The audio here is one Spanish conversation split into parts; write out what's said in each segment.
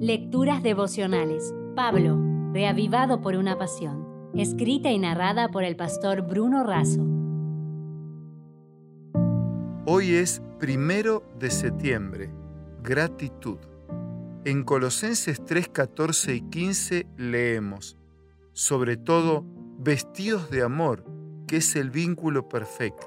Lecturas devocionales. Pablo, reavivado por una pasión. Escrita y narrada por el pastor Bruno Razo. Hoy es primero de septiembre. Gratitud. En Colosenses 3, 14 y 15 leemos, sobre todo, vestidos de amor, que es el vínculo perfecto,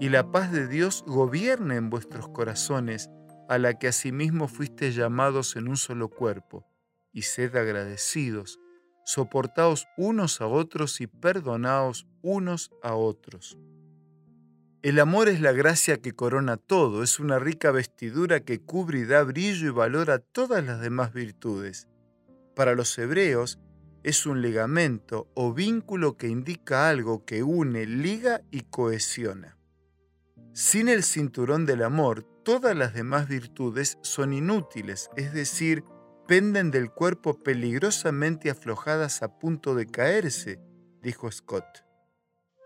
y la paz de Dios gobierne en vuestros corazones, a la que asimismo fuiste llamados en un solo cuerpo, y sed agradecidos, soportaos unos a otros y perdonaos unos a otros. El amor es la gracia que corona todo, es una rica vestidura que cubre y da brillo y valor a todas las demás virtudes. Para los hebreos, es un legamento o vínculo que indica algo que une, liga y cohesiona. Sin el cinturón del amor, todas las demás virtudes son inútiles, es decir, penden del cuerpo peligrosamente aflojadas a punto de caerse, dijo Scott.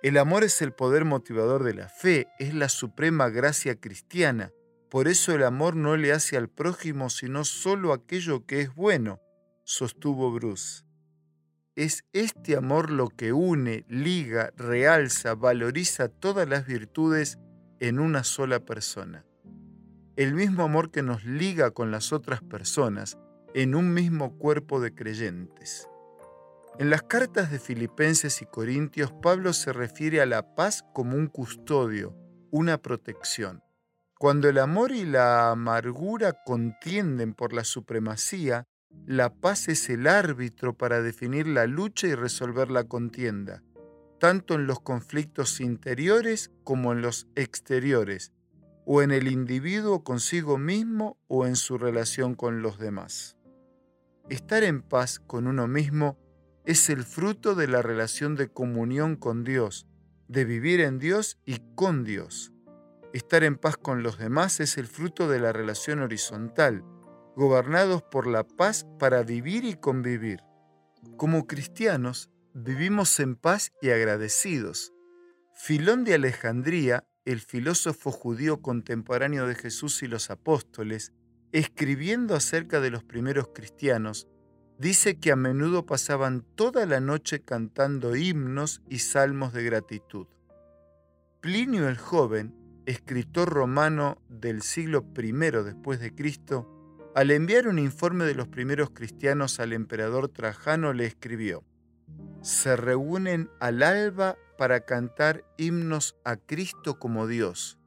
El amor es el poder motivador de la fe, es la suprema gracia cristiana. Por eso el amor no le hace al prójimo sino solo aquello que es bueno, sostuvo Bruce. Es este amor lo que une, liga, realza, valoriza todas las virtudes en una sola persona. El mismo amor que nos liga con las otras personas en un mismo cuerpo de creyentes. En las cartas de Filipenses y Corintios, Pablo se refiere a la paz como un custodio, una protección. Cuando el amor y la amargura contienden por la supremacía, la paz es el árbitro para definir la lucha y resolver la contienda, tanto en los conflictos interiores como en los exteriores, o en el individuo consigo mismo o en su relación con los demás. Estar en paz con uno mismo es el fruto de la relación de comunión con Dios, de vivir en Dios y con Dios. Estar en paz con los demás es el fruto de la relación horizontal, gobernados por la paz para vivir y convivir. Como cristianos, vivimos en paz y agradecidos. Filón de Alejandría, el filósofo judío contemporáneo de Jesús y los apóstoles, escribiendo acerca de los primeros cristianos, dice que a menudo pasaban toda la noche cantando himnos y salmos de gratitud. Plinio el joven, escritor romano del siglo I después de Cristo, al enviar un informe de los primeros cristianos al emperador Trajano le escribió: Se reúnen al alba para cantar himnos a Cristo como Dios.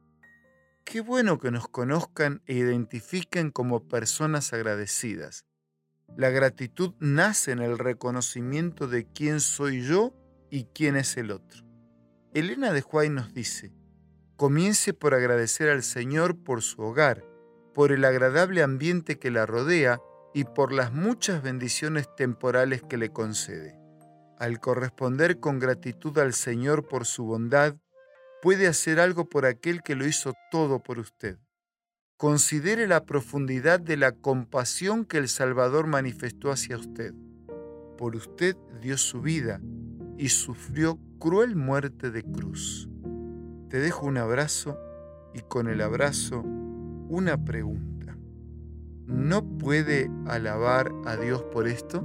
Qué bueno que nos conozcan e identifiquen como personas agradecidas. La gratitud nace en el reconocimiento de quién soy yo y quién es el otro. Elena de Huay nos dice, comience por agradecer al Señor por su hogar, por el agradable ambiente que la rodea y por las muchas bendiciones temporales que le concede. Al corresponder con gratitud al Señor por su bondad, puede hacer algo por aquel que lo hizo todo por usted. Considere la profundidad de la compasión que el Salvador manifestó hacia usted. Por usted dio su vida y sufrió cruel muerte de cruz. Te dejo un abrazo y con el abrazo una pregunta. ¿No puede alabar a Dios por esto?